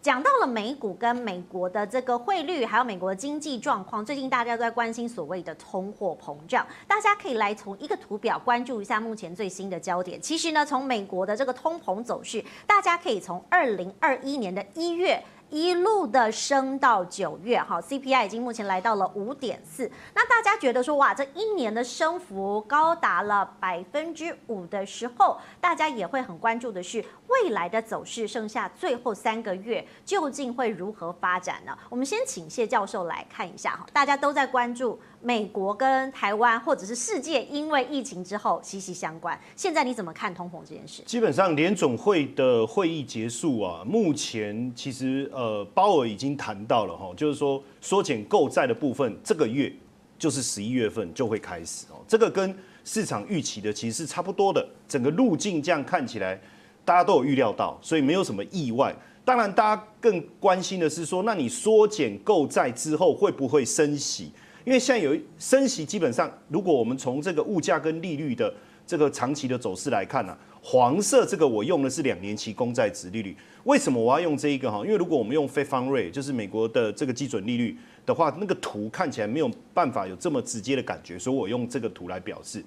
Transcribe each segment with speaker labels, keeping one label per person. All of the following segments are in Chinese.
Speaker 1: 讲到了美股跟美国的这个汇率，还有美国的经济状况，最近大家都在关心所谓的通货膨胀。大家可以来从一个图表关注一下目前最新的焦点。其实呢，从美国的这个通膨走势，大家可以从二零二一年的一月。一路的升到九月，哈，CPI 已经目前来到了五点四。那大家觉得说，哇，这一年的升幅高达了百分之五的时候，大家也会很关注的是未来的走势，剩下最后三个月究竟会如何发展呢？我们先请谢教授来看一下哈，大家都在关注。美国跟台湾或者是世界，因为疫情之后息息相关。现在你怎么看通膨这件事？
Speaker 2: 基本上联总会的会议结束啊，目前其实呃鲍尔已经谈到了哈，就是说缩减购债的部分，这个月就是十一月份就会开始哦。这个跟市场预期的其实是差不多的，整个路径这样看起来大家都有预料到，所以没有什么意外。当然，大家更关心的是说，那你缩减购债之后会不会升息？因为现在有升息，基本上如果我们从这个物价跟利率的这个长期的走势来看呢、黄色这个我用的是两年期公债殖利率。为什么我要用这一个哈？因为如果我们用 Fed Fund Rate，就是美国的这个基准利率的话，那个图看起来没有办法有这么直接的感觉，所以我用这个图来表示。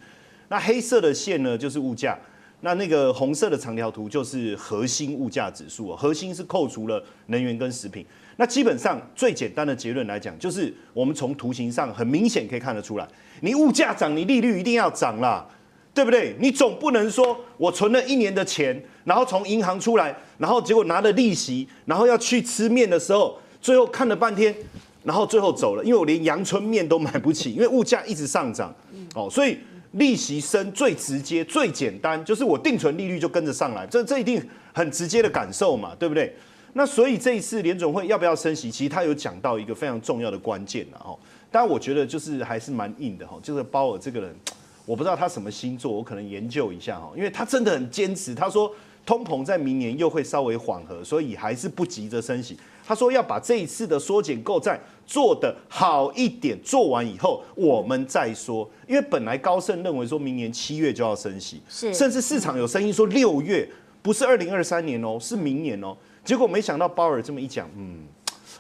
Speaker 2: 那黑色的线呢，就是物价。那那个红色的长条图就是核心物价指数，核心是扣除了能源跟食品。那基本上最简单的结论来讲，就是我们从图形上很明显可以看得出来，你物价涨，你利率一定要涨啦，对不对？你总不能说我存了一年的钱，然后从银行出来，然后结果拿了利息，然后要去吃面的时候，最后看了半天，然后最后走了，因为我连阳春面都买不起，因为物价一直上涨，哦，所以。利息升最直接、最简单，就是我定存利率就跟着上来，这这一定很直接的感受嘛，对不对？那所以这一次联准会要不要升息，其实他有讲到一个非常重要的关键了哈。当然，我觉得就是还是蛮硬的哈，就是鲍尔这个人，我不知道他什么星座，我可能研究一下哈，因为他真的很坚持，他说通膨在明年又会稍微缓和，所以还是不急着升息。他说要把这一次的缩减购债做得好一点，做完以后我们再说。因为本来高盛认为说明年七月就要升息，是，甚至市场有声音说六月不是二零二三年哦，是明年哦。结果没想到鲍尔这么一讲，嗯，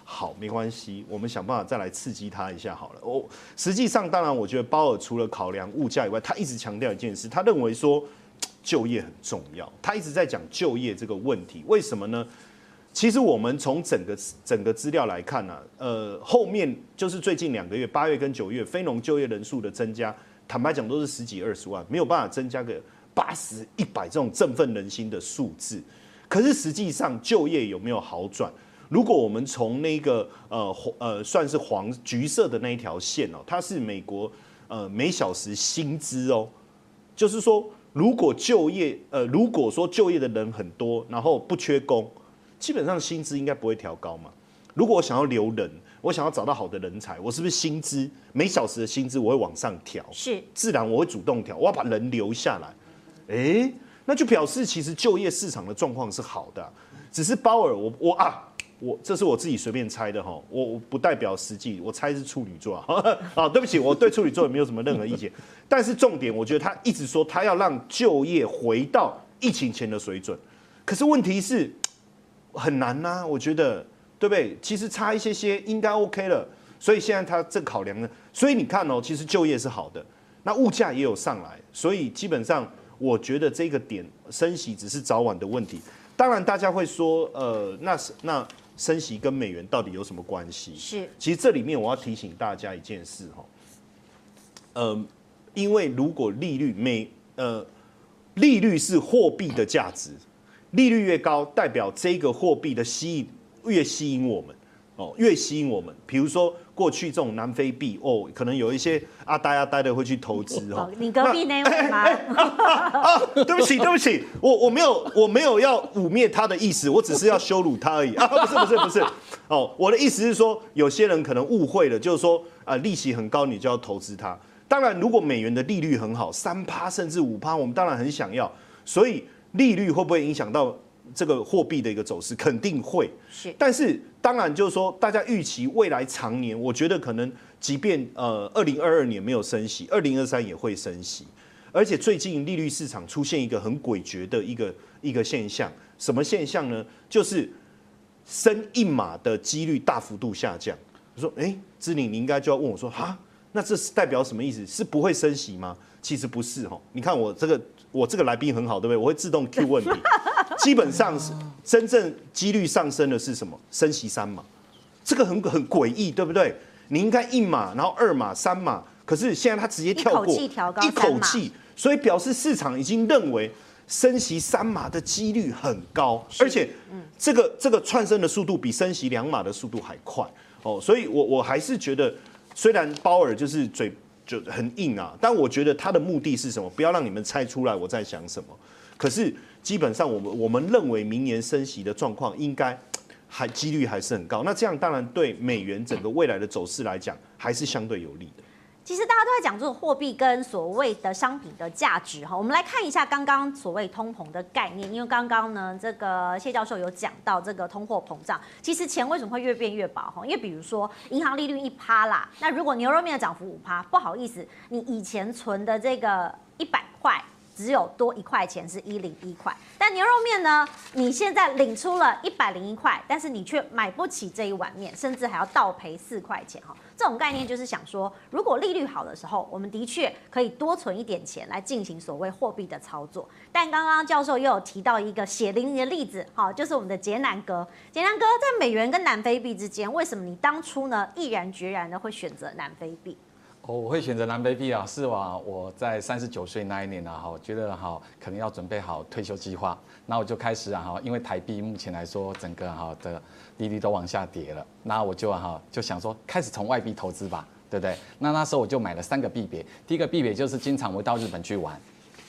Speaker 2: 好，没关系，我们想办法再来刺激他一下好了。哦，实际上当然，我觉得鲍尔除了考量物价以外，他一直强调一件事，他认为说就业很重要，他一直在讲就业这个问题，为什么呢？其实我们从整个整个资料来看呢、呃，后面就是最近两个月，八月跟九月非农就业人数的增加，坦白讲都是十几二十万，没有办法增加个八十一百这种振奋人心的数字。可是实际上就业有没有好转？如果我们从那个呃呃算是黄橘色的那一条线哦，它是美国呃每小时薪资哦，就是说如果就业呃如果说就业的人很多，然后不缺工。基本上薪资应该不会调高嘛。如果我想要留人，我想要找到好的人才，我是不是薪资每小时的薪资我会往上调？是，自然我会主动调，我要把人留下来。哎，那就表示其实就业市场的状况是好的。只是鲍尔，我我啊，我这是我自己随便猜的哈，我我不代表实际，我猜是处女座啊。对不起，我对处女座也没有什么任何意见。但是重点，我觉得他一直说他要让就业回到疫情前的水准。可是问题是。很难呐、我觉得，对不对？其实差一些些应该 OK 了，所以现在他正考量呢。所以你看哦，其实就业是好的，那物价也有上来，所以基本上我觉得这个点升息只是早晚的问题。当然，大家会说，呃，那那升息跟美元到底有什么关系？是，其实这里面我要提醒大家一件事哈，呃，因为如果利率美呃利率是货币的价值。利率越高，代表这个货币的吸引越吸引我们哦，越吸引我们。比如说过去这种南非币哦，可能有一些阿呆阿呆的会去投资哦。
Speaker 1: 你隔壁那位吗？
Speaker 2: 啊，啊，啊，对不起，对不起，我我没有我没有要污蔑他的意思，我只是要羞辱他而已 啊！不是不是不是哦，我的意思是说，有些人可能误会了，就是说啊，利息很高，你就要投资它。当然，如果美元的利率很好，三趴甚至五趴，我们当然很想要，所以。利率会不会影响到这个货币的一个走势？肯定会。是，但是当然就是说，大家预期未来长年，我觉得可能即便呃二零二二年没有升息，二零二三也会升息。而且最近利率市场出现一个很诡谲的一个一个现象，什么现象呢？就是升一码的几率大幅度下降。我说，哎，志玲，你应该就要问我说，哈，那这是代表什么意思？是不会升息吗？其实不是哈，你看我这个我这个来宾很好，对不对？我会自动 Q 问题，基本上是真正几率上升的是什么？升息三码，这个很很诡异，对不对？你应该一码，然后二码、三码，可是现在他直接跳过，
Speaker 1: 一口气调高，
Speaker 2: 一口气，所以表示市场已经认为升息三码的几率很高，而且这个这个窜升的速度比升息两码的速度还快哦，所以我我还是觉得，虽然鲍尔就是嘴就很硬啊，但我觉得他的目的是什么？不要让你们猜出来我在想什么。可是基本上我们我们认为明年升息的状况应该。还几率还是很高，那这样当然对美元整个未来的走势来讲，还是相对有利的。
Speaker 1: 其实大家都在讲这个货币跟所谓的商品的价值哈，我们来看一下刚刚所谓通膨的概念，因为刚刚呢，这个谢教授有讲到这个通货膨胀，其实钱为什么会越变越薄哈？因为比如说银行利率一趴啦，那如果牛肉面的涨幅五趴，不好意思，你以前存的这个一百块。只有多一块钱是一零一块，但牛肉面呢？你现在领出了一百零一块，但是你却买不起这一碗面，甚至还要倒赔四块钱哈。这种概念就是想说，如果利率好的时候，我们的确可以多存一点钱来进行所谓货币的操作。但刚刚教授又有提到一个血淋淋的例子，哈，就是我们的捷南哥。捷南哥在美元跟南非币之间，为什么你当初呢毅然决然的会选择南非
Speaker 3: 币？我会选择南北币啊，是啊，我在三十九岁那一年啊，哈，我觉得哈，可能要准备好退休计划，那我就开始啊，哈，因为台币目前来说，整个哈的利率都往下跌了，那我就哈就想说，开始从外币投资吧，对不对？那那时候我就买了三个币别，第一个币别就是经常会到日本去玩，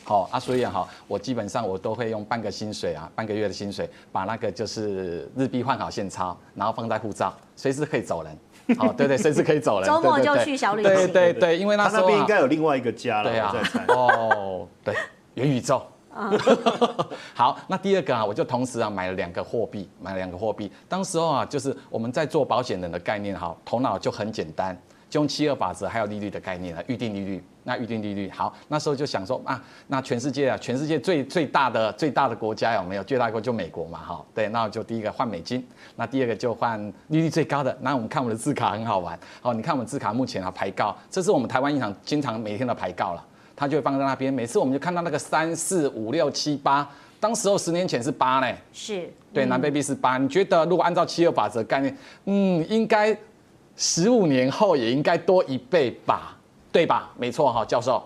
Speaker 3: 好啊，所以哈，我基本上我都会用半个薪水啊，半个月的薪水，把那个就是日币换好现钞，然后放在护照，随时可以走人。哦，对对，随时可以走了。
Speaker 1: 周末就去小旅行。
Speaker 3: 对对对，因为那时候
Speaker 2: 他那边应该有另外一个家了。
Speaker 3: 对啊。哦，对，元宇宙。好，那第二个啊，我就同时啊买了两个货币，买了两个货币。当时候啊，就是我们在做保险人的概念哈，头脑就很简单。就用七二法则还有利率的概念啊，预定利率，那预定利率好，那时候就想说啊，那全世界啊，全世界最最大的最大的国家有没有？最大国就美国嘛，哈，对，那就第一个换美金，那第二个就换利率最高的。那我们看我们的字卡很好玩，好，你看我们字卡目前啊排告，这是我们台湾银行经常每天的排告了，它就会放在那边，每次我们就看到那个三四五六七八，当时候十年前是八呢，
Speaker 1: 是
Speaker 3: 对，南非币是八，你觉得如果按照七二法则概念，嗯，应该。十五年后也应该多一倍吧，对吧？没错哈，教授，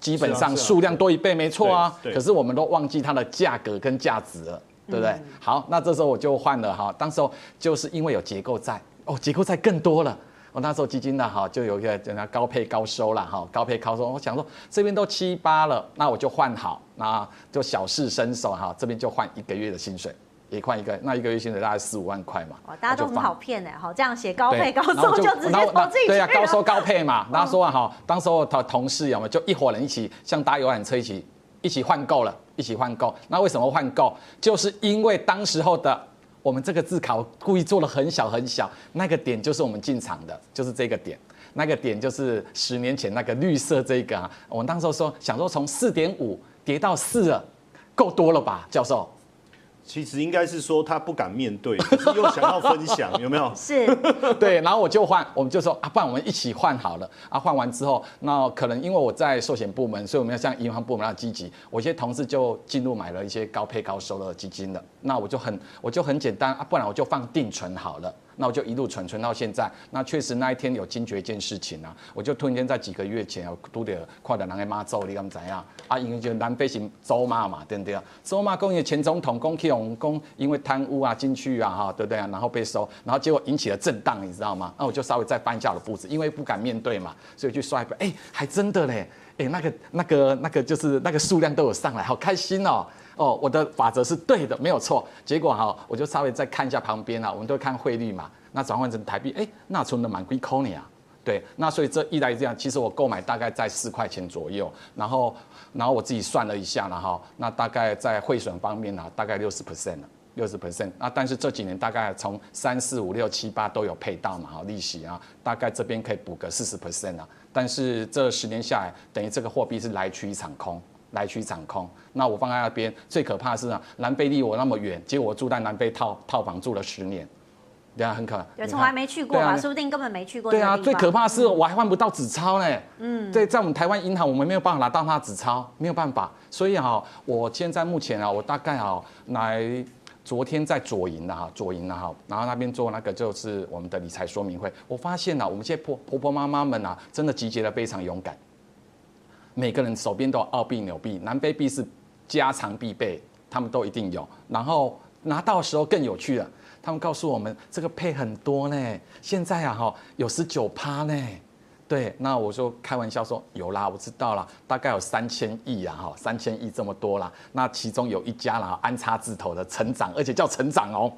Speaker 3: 基本上数量多一倍，没错啊。可是我们都忘记它的价格跟价值了，对不对？好，那这时候我就换了哈，当时候就是因为有结构债哦，结构债更多了。我那时候基金呢哈就有一个叫高配高收了哈，高配高收。我想说这边都七八了，那我就换好，那就小试身手哈，这边就换一个月的薪水。也换一个，那一个月薪水大概四五万块嘛。
Speaker 1: 哦，大家都很好骗哎，好这样写高配高收就直接投自己
Speaker 3: 对呀，高收高配嘛。大家说完哈，当时我同同事有没有就一伙人一起像搭游览车一起一起换购了，一起换购。那为什么换购？就是因为当时候的我们这个字卡故意做了很小很小，那个点就是我们进场的，就是这个点，那个点就是十年前那个绿色这个啊。我们当时候说想说从四点五跌到四了，够多了吧，教授？
Speaker 2: 其实应该是说他不敢面对，可是又想要分享，有没有？
Speaker 1: 是，
Speaker 3: 对，然后我就换，我们就说啊，不然我们一起换好了啊。换完之后，那可能因为我在寿险部门，所以我们要像银行部门那样积极。我一些同事就进入买了一些高配高收的基金了。那我就很，我就很简单啊，不然我就放定存好了。那我就一路存存到现在。那确实那一天有惊觉一件事情啊，我就突然间在几个月前，我拄到看到人的妈祖，你敢怎样？啊，因为就南非是祖妈嘛，对不对啊？祖妈讲因为前总统讲去用讲因为贪污啊进去啊哈，对不对啊？然后被收，然后结果引起了震荡，你知道吗？那我就稍微再翻一下我的步子，因为不敢面对嘛，所以去刷一笔，哎，还真的嘞，哎，那个那个那个就是那个数量都有上来，好开心哦。哦，我的法则是对的，没有错。结果哈，我就稍微再看一下旁边啊，我们都看汇率嘛。那转换成台币，哎，那存的蛮贵扣你啊。对，那所以这一来这样，其实我购买大概在四块钱左右。然后，然后我自己算了一下了哈，那大概在汇损方面呢，大概六十 percent 了，六十 percent。那但是这几年大概从三四五六七八都有配到嘛，哈，利息啊，大概这边可以补个四十 percent 啊。但是这十年下来，等于这个货币是来去一场空。来去掌控。那我放在那边，最可怕的是啊，南非离我那么远，结果我住在南非套套房住了十年，对啊，很可怕。
Speaker 1: 对，从来没去过吧？啊、说不定根本没去过。
Speaker 3: 对啊，最可怕的是我还换不到纸钞呢。嗯，对，在我们台湾银行，我们没有办法拿到他的纸钞，没有办法。所以啊，我现在目前啊，我大概啊来。昨天在左营的哈，左营的哈，然后那边做那个就是我们的理财说明会。我发现呢，我们这些婆婆婆妈妈们啊，真的集结的非常勇敢。每个人手边都有澳币、纽币、南非币是家常必备，他们都一定有。然后拿到的时候更有趣了，他们告诉我们这个配很多呢，现在啊哈有十九趴呢。对，那我就开玩笑说有啦，我知道了，大概有三千亿啊，哈，三千亿这么多啦。那其中有一家啦，安插字头的成长，而且叫成长哦，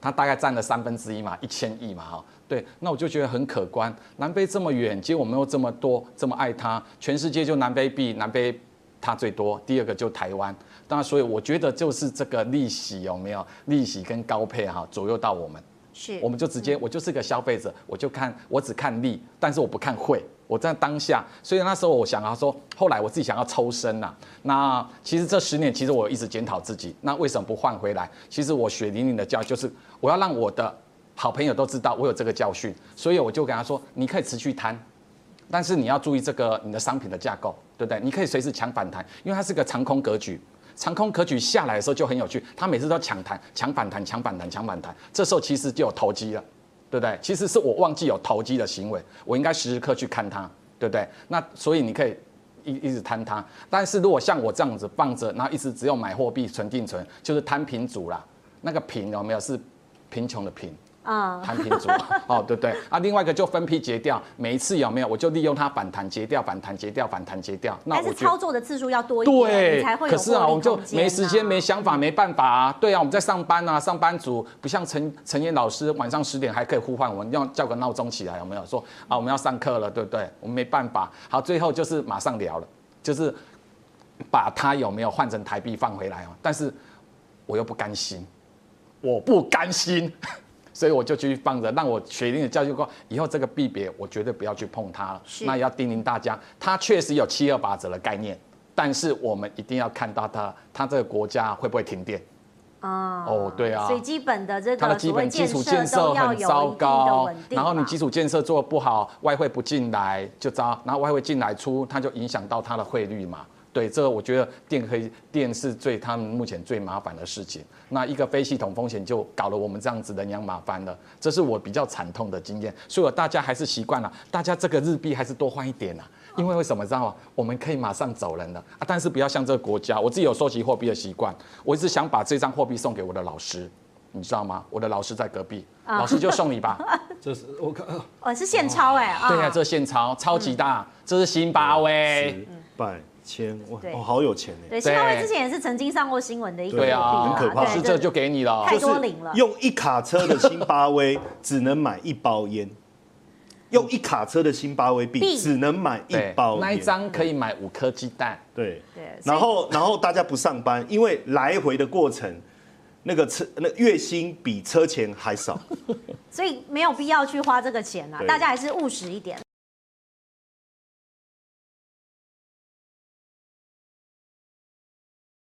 Speaker 3: 它大概占了三分之一嘛，一千亿嘛，哈。对，那我就觉得很可观。南非这么远，结果我们又这么多，这么爱它，全世界就南非币，南非它最多，第二个就台湾。当然，所以我觉得就是这个利息有没有利息跟高配哈，左右到我们。是，我们就直接，我就是个消费者，我就看，我只看利，但是我不看汇。我在当下，所以那时候我想要说，后来我自己想要抽身呐。那其实这十年，其实我一直检讨自己，那为什么不换回来？其实我血淋淋的教就是，我要让我的好朋友都知道我有这个教训，所以我就跟他说，你可以持续贪，但是你要注意这个你的商品的架构，对不对？你可以随时抢反弹，因为它是个长空格局。长空格局下来的时候就很有趣，他每次都抢弹、抢反弹、抢反弹、抢反弹，这时候其实就有投机了，对不对？其实是我忘记有投机的行为，我应该时时刻去看它，对不对？那所以你可以一一直贪它，但是如果像我这样子放着，然后一直只有买货币存定存，就是摊平组啦，那个平有没有是贫穷的贫？啊，摊平组哦，对不对？啊，另外一个就分批截掉，每一次有没有，我就利用它反弹截掉，反弹截掉，反弹截掉。那我
Speaker 1: 操作的次数要多一点，对，才会有。
Speaker 3: 可是啊，我们就没时间、没想法、没办法啊。对啊，我们在上班啊，上班族不像陈陈燕老师，晚上十点还可以呼唤我们，要叫个闹钟起来，有没有？说啊，我们要上课了，对不对？我们没办法。好，最后就是马上聊了，就是把它有没有换成台币放回来哦。但是我又不甘心，我不甘心。所以我就继续放着，让我血淋淋的教育过，以后这个币别我绝对不要去碰它了。那也要叮咛大家，它确实有七二八折的概念，但是我们一定要看到它，它这个国家会不会停电？哦，哦，对啊。
Speaker 1: 所以基本的这个
Speaker 3: 它的基本基础建设很糟糕，然后你基础建设做得不好，外汇不进来就糟，然后外汇进来出，它就影响到它的汇率嘛。对，这个我觉得电可以，电是最他们目前最麻烦的事情。那一个非系统风险就搞得我们这样子人仰马翻了，这是我比较惨痛的经验。所以大家还是习惯了，大家这个日币还是多换一点啊，因为为什么知道吗？我们可以马上走人了啊，但是不要像这个国家，我自己有收集货币的习惯，我一直想把这张货币送给我的老师，你知道吗？我的老师在隔壁，老师就送你吧。
Speaker 2: 这是我看，
Speaker 1: 哦，是现钞哎，
Speaker 3: 对啊，这是现钞，超级大，这是新巴威，
Speaker 2: 拜。千哇哦，好有钱哎！
Speaker 1: 对，辛巴威之前也是曾经上过新闻的一个对
Speaker 3: 啊，很可怕。是这就给你了，
Speaker 1: 太多零了。
Speaker 2: 用一卡车的辛巴威 只能买一包烟，用一卡车的辛巴威币只能买一包。
Speaker 3: 那一张可以买五颗鸡蛋。
Speaker 2: 对对。然后然后大家不上班，因为来回的过程，那个车那月薪比车钱还少，
Speaker 1: 所以没有必要去花这个钱啊！大家还是务实一点。